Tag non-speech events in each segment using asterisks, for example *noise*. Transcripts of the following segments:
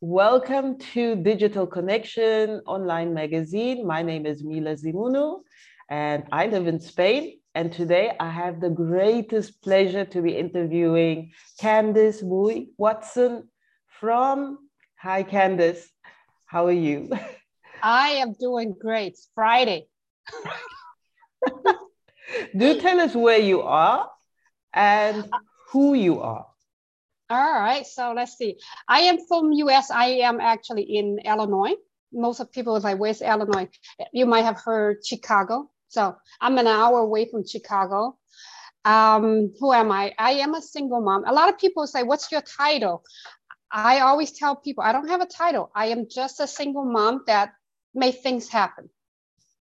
Welcome to Digital Connection online magazine. My name is Mila Zimunu and I live in Spain. And today I have the greatest pleasure to be interviewing Candice Mui Watson from, hi Candice, how are you? I am doing great. It's Friday. *laughs* Do tell us where you are and who you are. All right, so let's see. I am from US. I am actually in Illinois. Most of people like West Illinois. You might have heard Chicago. So I'm an hour away from Chicago. Um, who am I? I am a single mom. A lot of people say, "What's your title?" I always tell people, I don't have a title. I am just a single mom that made things happen.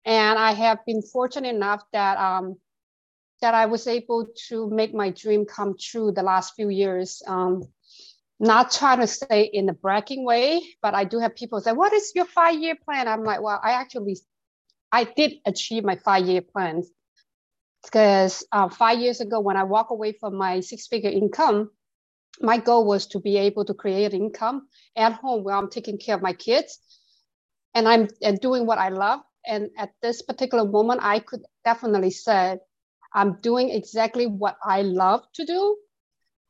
And I have been fortunate enough that um, that I was able to make my dream come true the last few years. Um, not trying to say in a bragging way, but I do have people say, "What is your five-year plan?" I'm like, "Well, I actually, I did achieve my five-year plans because uh, five years ago, when I walk away from my six-figure income, my goal was to be able to create income at home where I'm taking care of my kids, and I'm and doing what I love. And at this particular moment, I could definitely say I'm doing exactly what I love to do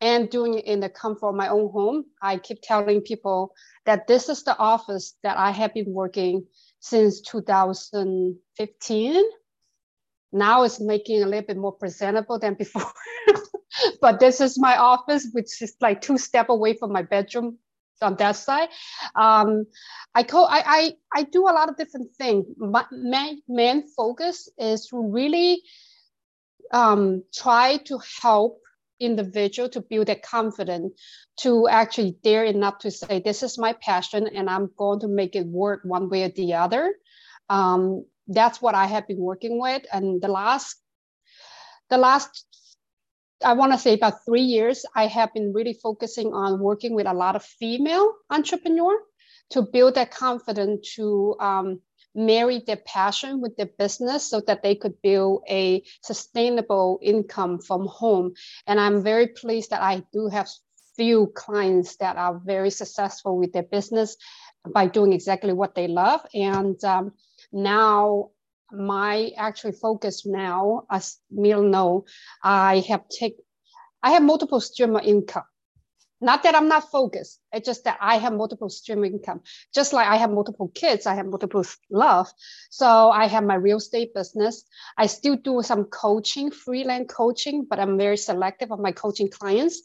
and doing it in the comfort of my own home. I keep telling people that this is the office that I have been working since 2015. Now it's making a little bit more presentable than before. *laughs* but this is my office, which is like two step away from my bedroom on that side. Um, I, co- I, I, I do a lot of different things. My main, main focus is really um, try to help individual to build their confidence to actually dare enough to say this is my passion and i'm going to make it work one way or the other. Um, that's what i have been working with. And the last the last i want to say about three years i have been really focusing on working with a lot of female entrepreneur to build that confidence to um, marry their passion with their business so that they could build a sustainable income from home. And I'm very pleased that I do have few clients that are very successful with their business by doing exactly what they love. And um, now my actually focus now, as Mil know, I have take I have multiple stream of income. Not that I'm not focused. It's just that I have multiple stream income. Just like I have multiple kids, I have multiple love. So I have my real estate business. I still do some coaching, freelance coaching, but I'm very selective of my coaching clients.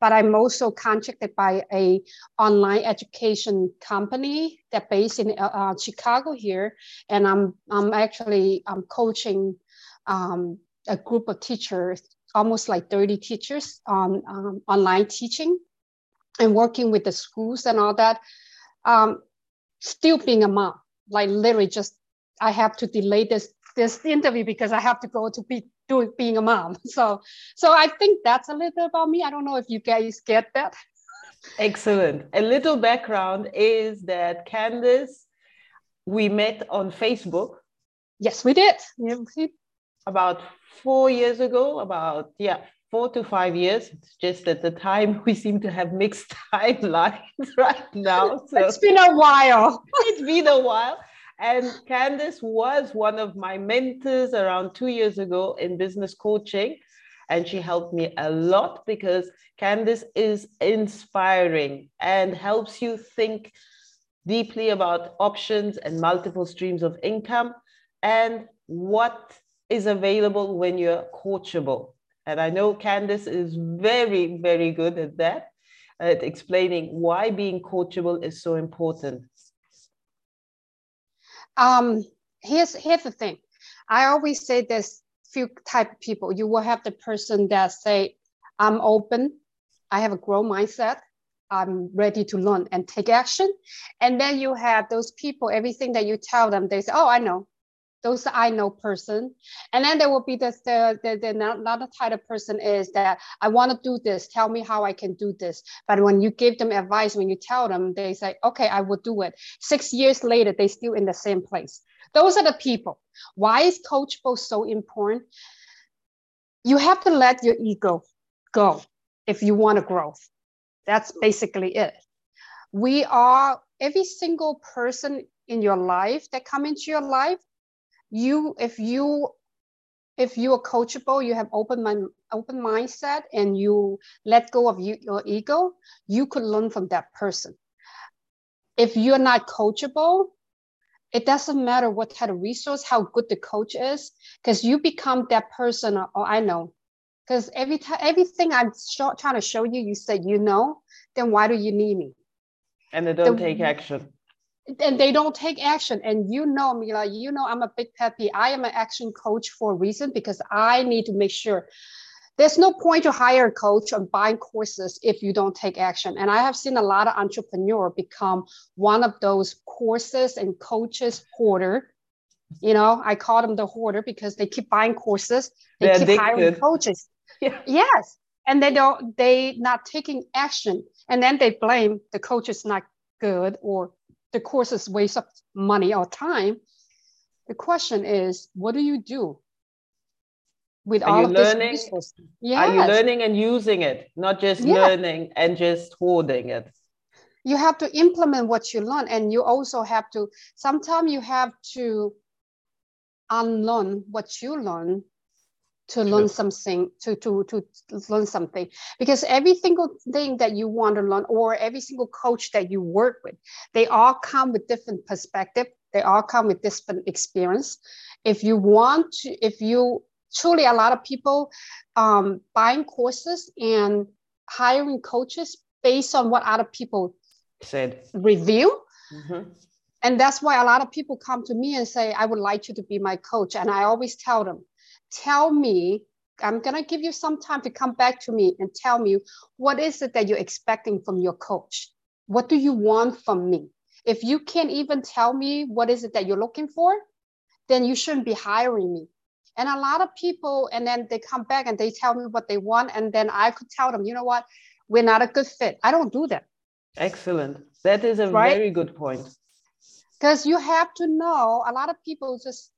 But I'm also contracted by a online education company that based in uh, uh Chicago here, and I'm I'm actually I'm coaching um, a group of teachers almost like 30 teachers on um, online teaching and working with the schools and all that, um, still being a mom, like literally just I have to delay this this interview because I have to go to be doing being a mom. *laughs* So so I think that's a little about me. I don't know if you guys get that. Excellent. A little background is that Candice, we met on Facebook. Yes, we did. About four years ago, about yeah, four to five years. It's just at the time *laughs* we seem to have mixed *laughs* timelines *laughs* right now. So it's been a while. it's been a while. And Candice was one of my mentors around two years ago in business coaching. And she helped me a lot because Candice is inspiring and helps you think deeply about options and multiple streams of income and what is available when you're coachable. And I know Candice is very, very good at that, at explaining why being coachable is so important. Um, here's, here's the thing. I always say there's few type of people. You will have the person that say, I'm open, I have a growth mindset, I'm ready to learn and take action. And then you have those people, everything that you tell them, they say, Oh, I know, those I know person. And then there will be this, the, the, the another type of person is that I want to do this. Tell me how I can do this. But when you give them advice, when you tell them, they say, okay, I will do it. Six years later, they still in the same place. Those are the people. Why is coachable so important? You have to let your ego go if you want to grow. That's basically it. we are every single person in your life that come into your life you if you if you are coachable you have open mind open mindset and you let go of you, your ego you could learn from that person. If you're not coachable it doesn't matter what type of resource how good the coach is because you become that person oh i know. Because every time everything i'm show, trying to show you you said you know then why do you need me? And they don't the, take action and they don't take action. And you know mila you know i'm a big peppy i am an action coach for a reason because i need to make sure there's no point to hire a coach and buying courses if you don't take action. And i have seen a lot of entrepreneurs become one of those courses and coaches hoarder. You know i call them the hoarder because they keep buying courses they They're keep addicted. hiring coaches. *laughs* Yeah. yes. And they don't they not taking action. And then they blame the coach is not good or the course is waste of money or time. The question is, what do you do with Are all of learning? this resource? Yes. Are you learning and using it, not just yeah. learning and just hoarding it? You have to implement what you learn, and you also have to. Sometimes you have to unlearn what you learn to learn something to, to to learn something. Because every single thing that you want to learn or every single coach that you work with they all come with different perspective. They all come with different experience. If you want to if you truly a lot of people um, buying courses and hiring coaches based on what other people said. review. Mm-hmm. and that's why a lot of people come to me and say i would like you to be my coach. And i always tell them tell me i'm going to give you some time to come back to me and tell me what is it that you're expecting from your coach? What do you want from me? If you can't even tell me what is it that you're looking for then you shouldn't be hiring me. And a lot of people and then they come back and they tell me what they want and then i could tell them you know what? We're not a good fit. I don't do that. Excellent. That is a right? very good point. Because you have to know a lot of people just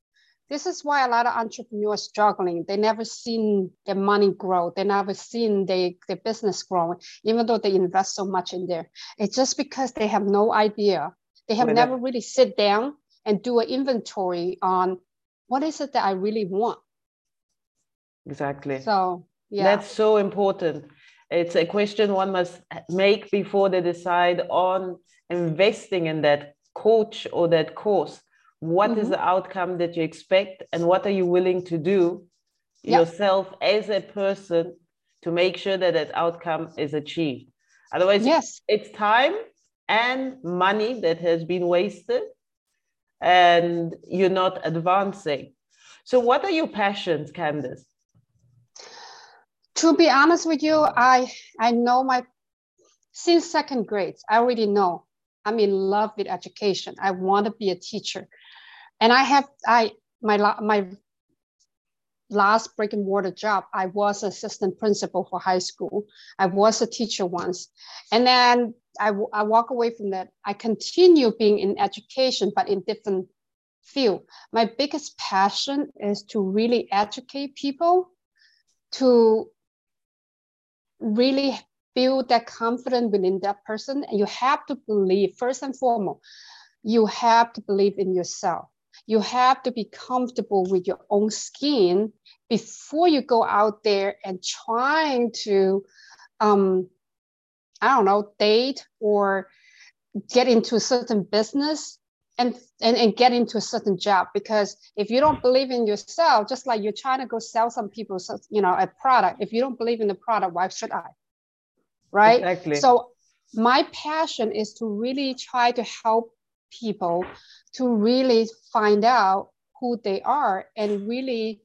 this is why a lot of entrepreneurs struggling. They never seen their money grow. They never seen they, their business growing, even though they invest so much in there. It's just because they have no idea. They have never really sit down and do an inventory on what is it that I really want. Exactly. So yeah. That's so important. It's a question one must make before they decide on investing in that coach or that course what mm-hmm. is the outcome that you expect and what are you willing to do yourself as a person to make sure that that outcome is achieved? Otherwise yes. it's time and money that has been wasted and you're not advancing. So what are your passions Candice? To be honest with you i i know my since second grade i already know i'm in love with education. I want to be a teacher and I have I my my last brick and mortar job, I was assistant principal for high school. I was a teacher once, and then I, I walk away from that. I continue being in education, but in different field. My biggest passion is to really educate people, to really build that confidence within that person. And you have to believe, first and foremost, you have to believe in yourself you have to be comfortable with your own skin before you go out there and trying to um, i don't know date or get into a certain business and, and, and get into a certain job. Because if you don't believe in yourself just like you're trying to go sell some people you know a product if you don't believe in the product why should i? Right? Exactly. so my passion is to really try to help people to really find out who they are and really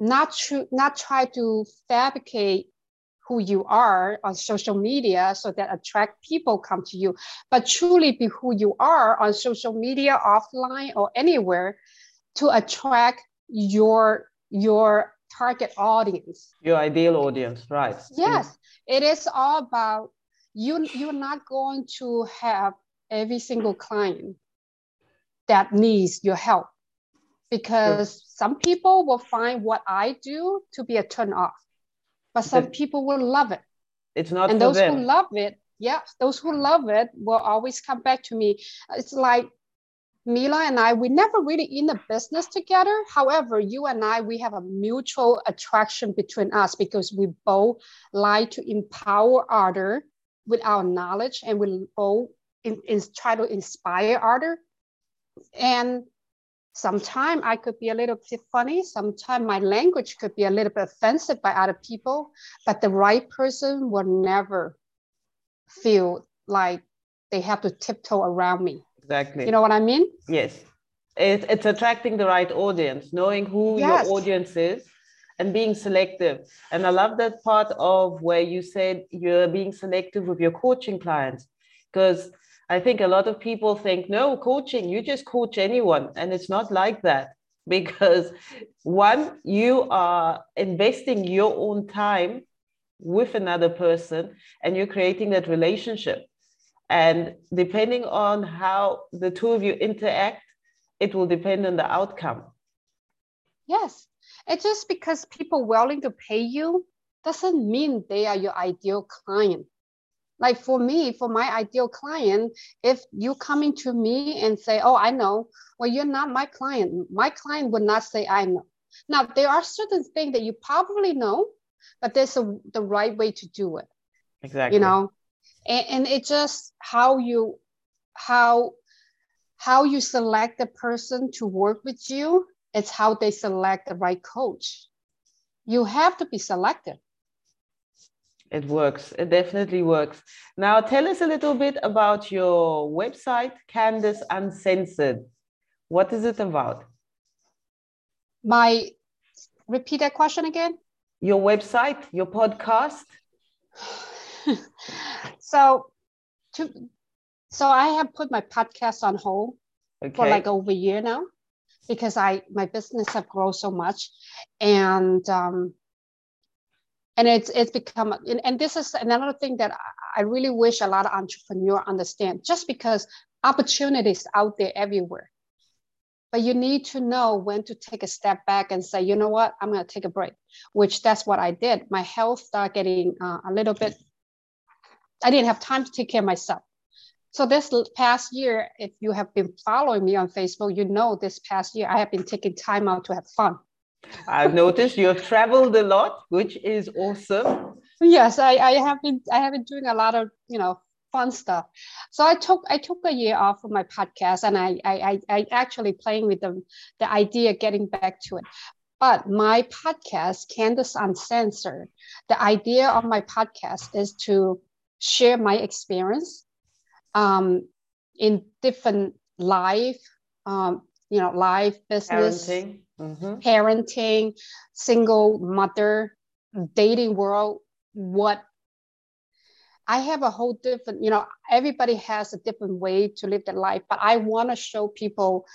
not tr- not try to fabricate who you are on social media so that attract people come to you but truly be who you are on social media offline or anywhere to attract your your target audience. Your ideal audience right. Yes. It is all about you you're not going to have every single client that needs your help because sure. some people will find what I do to be a turn off, but some people will love it. It's not and those them. who love it, yeah, those who love it will always come back to me. It's like Mila and I, we never really in the business together. However, you and I, we have a mutual attraction between us because we both like to empower other with our knowledge and we both in, in, try to inspire other. And sometimes I could be a little bit funny. Sometimes my language could be a little bit offensive by other people, but the right person will never feel like they have to tiptoe around me Exactly. You know what I mean? Yes. It, it's attracting the right audience, knowing who yes. your audience is and being selective. And I love that part of where you said you're being selective with your coaching clients because I think a lot of people think, no, coaching, you just coach anyone. And it's not like that *laughs* because one, you are investing your own time with another person and you're creating that relationship. And depending on how the two of you interact, it will depend on the outcome. Yes. It's just because people willing to pay you doesn't mean they are your ideal client. Like for me, for my ideal client, if you coming to me and say, "Oh, I know," well, you're not my client. My client would not say, "I know." Now, there are certain things that you probably know, but there's a, the right way to do it. Exactly. You know, and, and it's just how you how how you select the person to work with you it's how they select the right coach you have to be selective it works. It definitely works. Now tell us a little bit about your website candace uncensored. What is it about? My repeat that question again? Your website your podcast? *laughs* So to so I have put my podcast on hold okay. for like over a year now because I my business have grown so much and um and it's it's become and, and this is another thing that I really wish a lot of entrepreneurs understand just because opportunities out there everywhere but you need to know when to take a step back and say you know what i'm going to take a break which that's what i did my health started getting uh, a little bit I didn't have time to take care of myself. So this past year, if you have been following me on Facebook, you know this past year I have been taking time out to have fun. I've noticed you have traveled a lot, which is awesome. Yes, I, I have been I have been doing a lot of you know fun stuff. So I took I took a year off of my podcast, and I I I actually playing with the the idea getting back to it. But my podcast, Candace Uncensored, the idea of my podcast is to share my experience um, in different life, um, you know, life, business, parenting. Mm-hmm. parenting, single mother, dating world, what? I have a whole different, you know, everybody has a different way to live their life, but I want to show people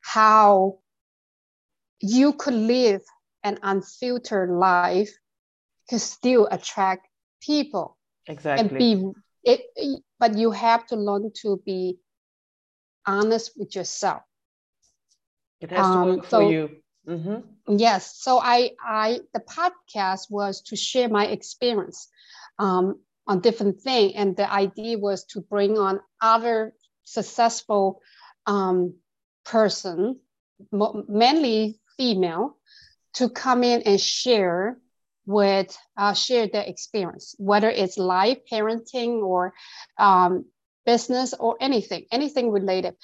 how you could live an unfiltered life to still attract people exactly. and be it, but you have to learn to be honest with yourself. It has to work um, so, for you mm-hmm. yes so i i the podcast was to share my experience um, on different thing, and the idea was to bring on other successful um, person mainly female to come in and share with uh, share their experience, whether it's life, parenting, or um, business, or anything, anything related.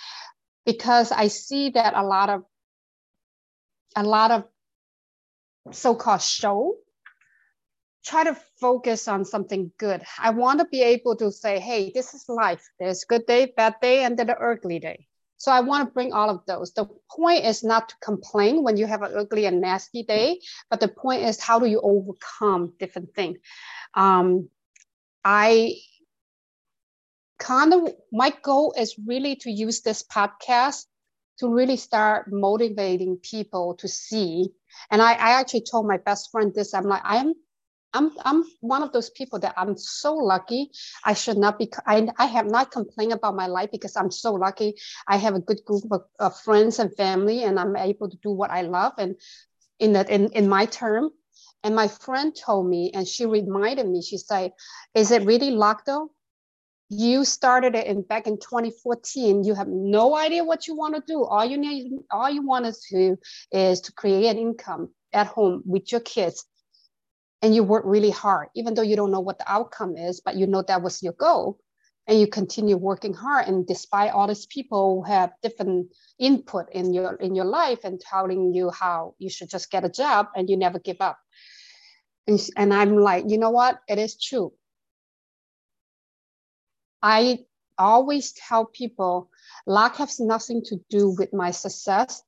Because I see that a lot of a lot of so-called show try to focus on something good. I want to be able to say, hey, this is life. There's good day, bad day, and then the ugly day. So I want to bring all of those. The point is not to complain when you have an ugly and nasty day, but the point is how do you overcome different things. Um, I kind of my goal is really to use this podcast to really start motivating people to see. And I, I actually told my best friend this. I'm like, I'm I'm I'm one of those people that I'm so lucky. I should not be. I, I have not complained about my life because I'm so lucky. I have a good group of, of friends and family, and I'm able to do what I love and in that in, in my term. And my friend told me, and she reminded me. She said, "Is it really luck though? You started it in back in 2014 you have no idea what you want to do. All you need all you want to do is to create an income at home with your kids. And you work really hard even though you don't know what the outcome is but you know that was your goal. And you continue working hard. And despite all these people who have different input in your in your life and telling you how you should just get a job and you never give up. And, and i'm like you know what? It is true I always tell people luck has nothing to do with my success.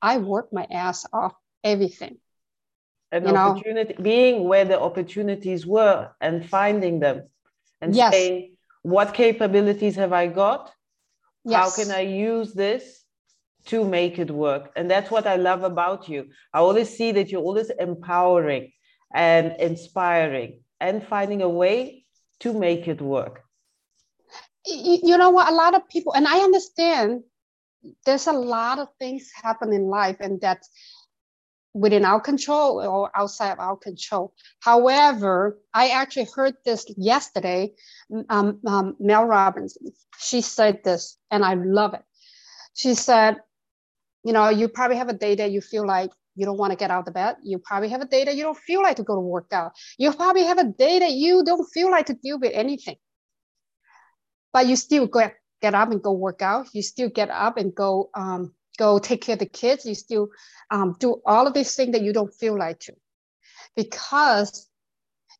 I work my ass off everything. An you opportunity know? being where the opportunities were and finding them and yes. saying, what capabilities have I got? Yes. How can I use this to make it work? And that's what I love about you. I always see that you're always empowering and inspiring and finding a way to make it work you know what? A lot of people and i understand there's a lot of things happen in life and that's within our control or outside of our control. However i actually heard this yesterday um, um, mel robbins. She said this and i love it. She said you know you probably have a day that you feel like you don't want to get out of bed. You probably have a day that you don't feel like to go to work out. You probably have a day that you don't feel like to deal with anything but you still get get up and go work out. You still get up and go um, go take care of the kids. You still um, do all of these things that you don't feel like to, because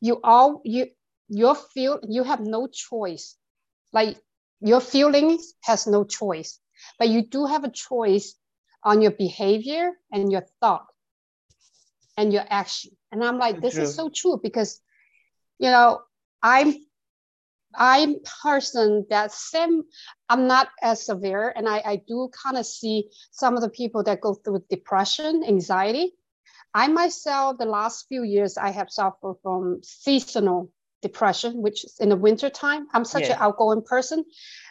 you all you your feel you have no choice. Like your feelings has no choice, but you do have a choice on your behavior and your thought and your action. And I'm like, this true. is so true because, you know, I'm I'm person that same, I'm not as severe, and I, I do kind of see some of the people that go through depression, anxiety. I myself, the last few years, I have suffered from seasonal depression, which is in the winter time. I'm such yeah. an outgoing person.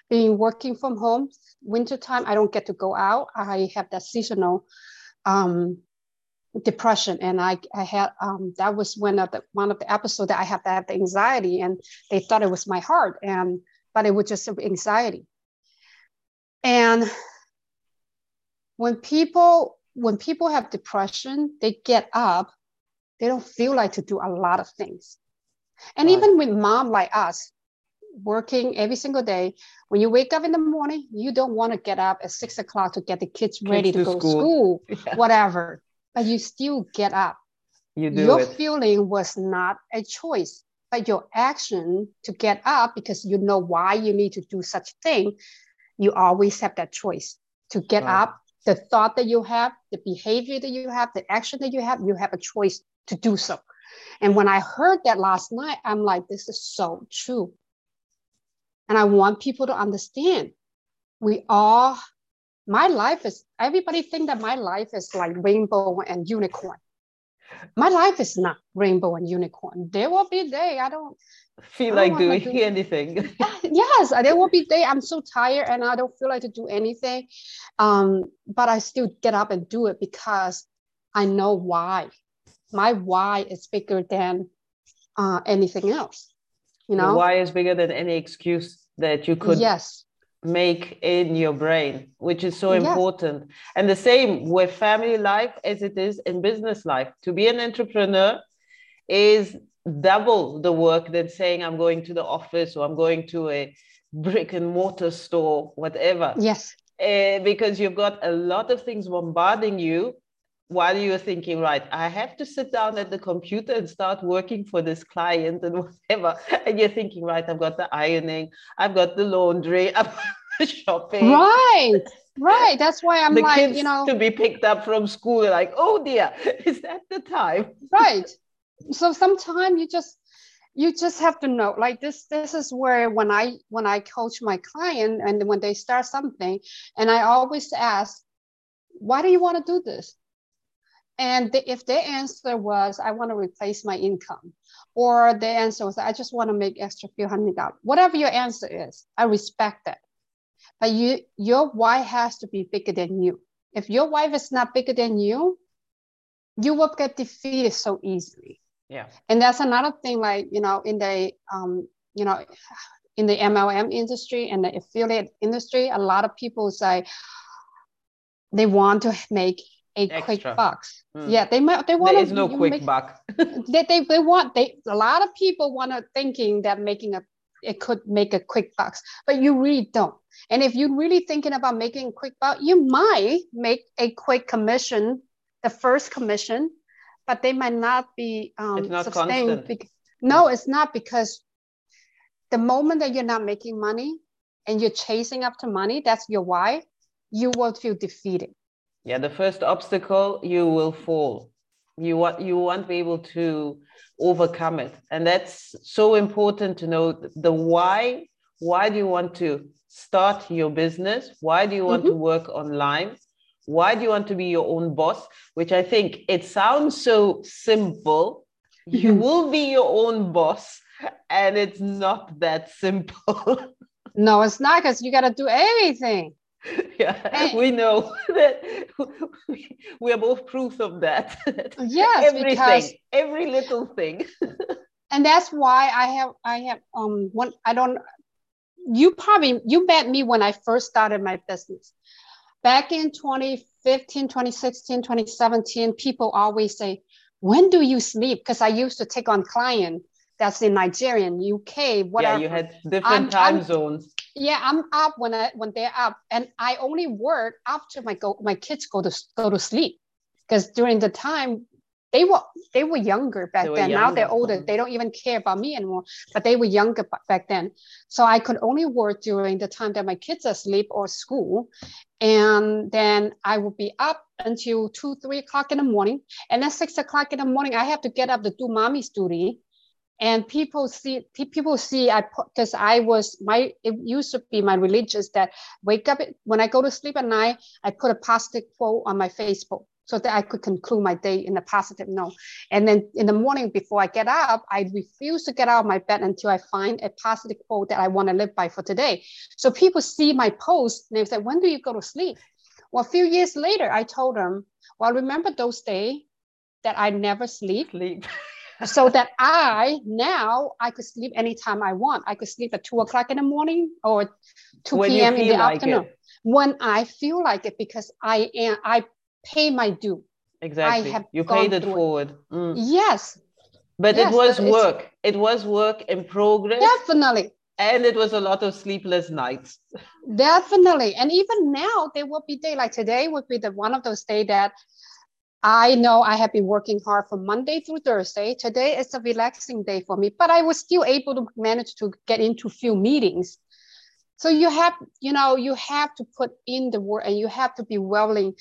Being working from home, winter time, I don't get to go out. I have that seasonal um, depression and i i had um that was one of the one of the episodes that i had that anxiety and they thought it was my heart and but it was just anxiety and when people when people have depression they get up they don't feel like to do a lot of things and right. even with mom like us working every single day when you wake up in the morning you don't want to get up at six o'clock to get the kids ready kids to, to, go school. to school *laughs* yeah. whatever but you still get up. You do Your it. feeling was not a choice, but your action to get up because you know why you need to do such thing. You always have that choice to get right. up. The thought that you have, the behavior that you have, the action that you have, you have a choice to do so. And when I heard that last night, I'm like, this is so true. And I want people to understand we all my life is everybody think that my life is like rainbow and unicorn. My life is not rainbow and unicorn. There will be day i don't feel I don't like doing do, *laughs* anything. *laughs* Yes there will be day i'm so tired and i don't feel like to do anything. Um, but i still get up and do it because i know why. My why is bigger than uh, anything else you know? The why is bigger than any excuse that you could yes make in your brain, which is so important. And the same with family life as it is in business life. To be an entrepreneur is double the work than saying I'm going to the office or I'm going to a brick and mortar store, whatever. Yes. Uh, because you've got a lot of things bombarding you while you're thinking, right, I have to sit down at the computer and start working for this client and *laughs* whatever. And you're thinking, right, I've got the ironing, I've got the laundry, *laughs* I've got the shopping. Right. Right. That's why I'm the like, kids you know, to be picked up from school, like, oh dear, *laughs* is that the time? Right. So sometimes you just you just have to know like this this is where when i when i coach my client and when they start something and i always ask why do you want to do this and the, if their answer was, I want to replace my income, or the answer was, I just want to make extra few hundred dollars, whatever your answer is, I respect that. But you, your why has to be bigger than you. If your wife is not bigger than you, you will get defeated so easily. Yeah. And that's another thing, like, you know, in the, um, you know, in the MLM industry and the affiliate industry, a lot of people say they want to make a Extra. quick bucks. Mm. Yeah, they might. They want. There is no quick make, buck. *laughs* they, they they want. They a lot of people want to thinking that making a it could make a quick bucks, but you really don't. And if you're really thinking about making a quick buck, you might make a quick commission, the first commission, but they might not be um, not sustained. Be- no, it's not because the moment that you're not making money and you're chasing after money, that's your why, you will feel defeated. Yeah, the first obstacle, you will fall. You want you won't be able to overcome it. And that's so important to know the why. Why do you want to start your business? Why do you want mm-hmm. to work online? Why do you want to be your own boss? Which I think it sounds so simple. You mm-hmm. will be your own boss, and it's not that simple. *laughs* no, it's not because you got to do everything. *laughs* Yeah, we know *laughs* that we are both proof of that. *laughs* Yes, everything, because, every little thing. and that's why I have I have um one I don't you probably you met me when I first started my business. Back in 2015, 2016, 2017, people always say, when do you sleep? Because I used to take on client that's in Nigeria, UK, whatever. Yeah, you had different I'm, time I'm, zones. Yeah, I'm up when I when they're up, and I only work after my go my kids go to go to sleep, because during the time they were they were younger back were then. Younger. Now they're older. They don't even care about me anymore. But they were younger back then, so I could only work during the time that my kids are asleep or school, and then I would be up until two, three o'clock in the morning, and then six o'clock in the morning I have to get up to do mommy's duty, and people see people see I because I was my it used to be my religious that wake up when I go to sleep at night I put a positive quote on my Facebook so that I could conclude my day in a positive note. And then in the morning before I get up, I refuse to get out of my bed until I find a positive quote that I want to live by for today. So people see my post and they say, when do you go to sleep? Well, a few years later, I told them, well, remember those days that I never sleep? Sleep. *laughs* so that I now I could sleep anytime I want. I could sleep at two o'clock in the morning or 2 when p.m. in the like afternoon. It. When I feel like it, because I am I pay my due. Exactly. you paid it forward. Mm. Yes. But yes, it was but work. It was work in progress. Definitely. And it was a lot of sleepless nights. Definitely. And even now, there will be day like today would be the one of those days that I know I have been working hard from Monday through Thursday. Today is a relaxing day for me, but I was still able to manage to get into few meetings. So you have, you know, you have to put in the work and you have to be willing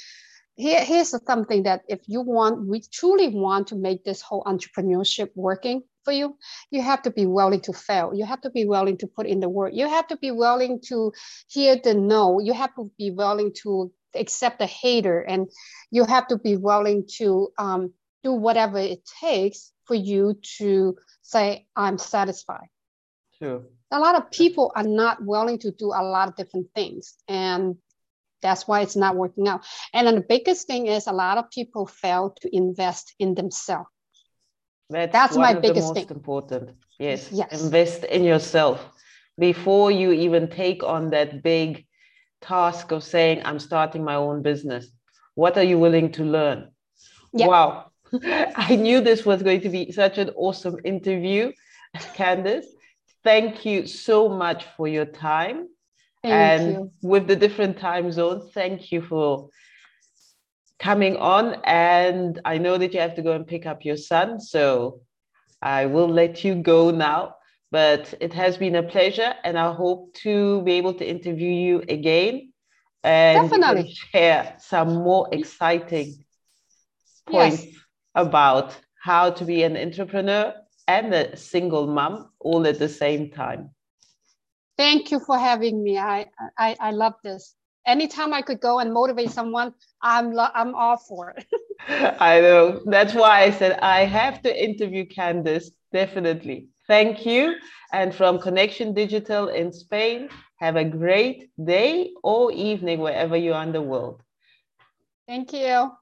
here, here's something that if you want, we truly want to make this whole entrepreneurship working for you, you have to be willing to fail. You have to be willing to put in the work. You have to be willing to hear the no. You have to be willing to accept the hater, and you have to be willing to um, do whatever it takes for you to say, "I'm satisfied." Sure. A lot of people are not willing to do a lot of different things, and that's why it's not working out. And then the biggest thing is a lot of people fail to invest in themselves. That's, That's my biggest thing. important. Yes. yes. Invest in yourself before you even take on that big task of saying, I'm starting my own business. What are you willing to learn? Yep. Wow. *laughs* I knew this was going to be such an awesome interview, Candice. Thank you so much for your time. Thank and you. with the different time zones, thank you for coming on. And I know that you have to go and pick up your son, so I will let you go now. But it has been a pleasure, and I hope to be able to interview you again and Definitely. share some more exciting points yes. about how to be an entrepreneur and a single mom all at the same time. Thank you for having me. I, I, I love this. Anytime I could go and motivate someone, I'm, lo- I'm all for it. *laughs* I know. That's why I said I have to interview Candice. Definitely. Thank you. And from Connection Digital in Spain, have a great day or evening wherever you are in the world. Thank you.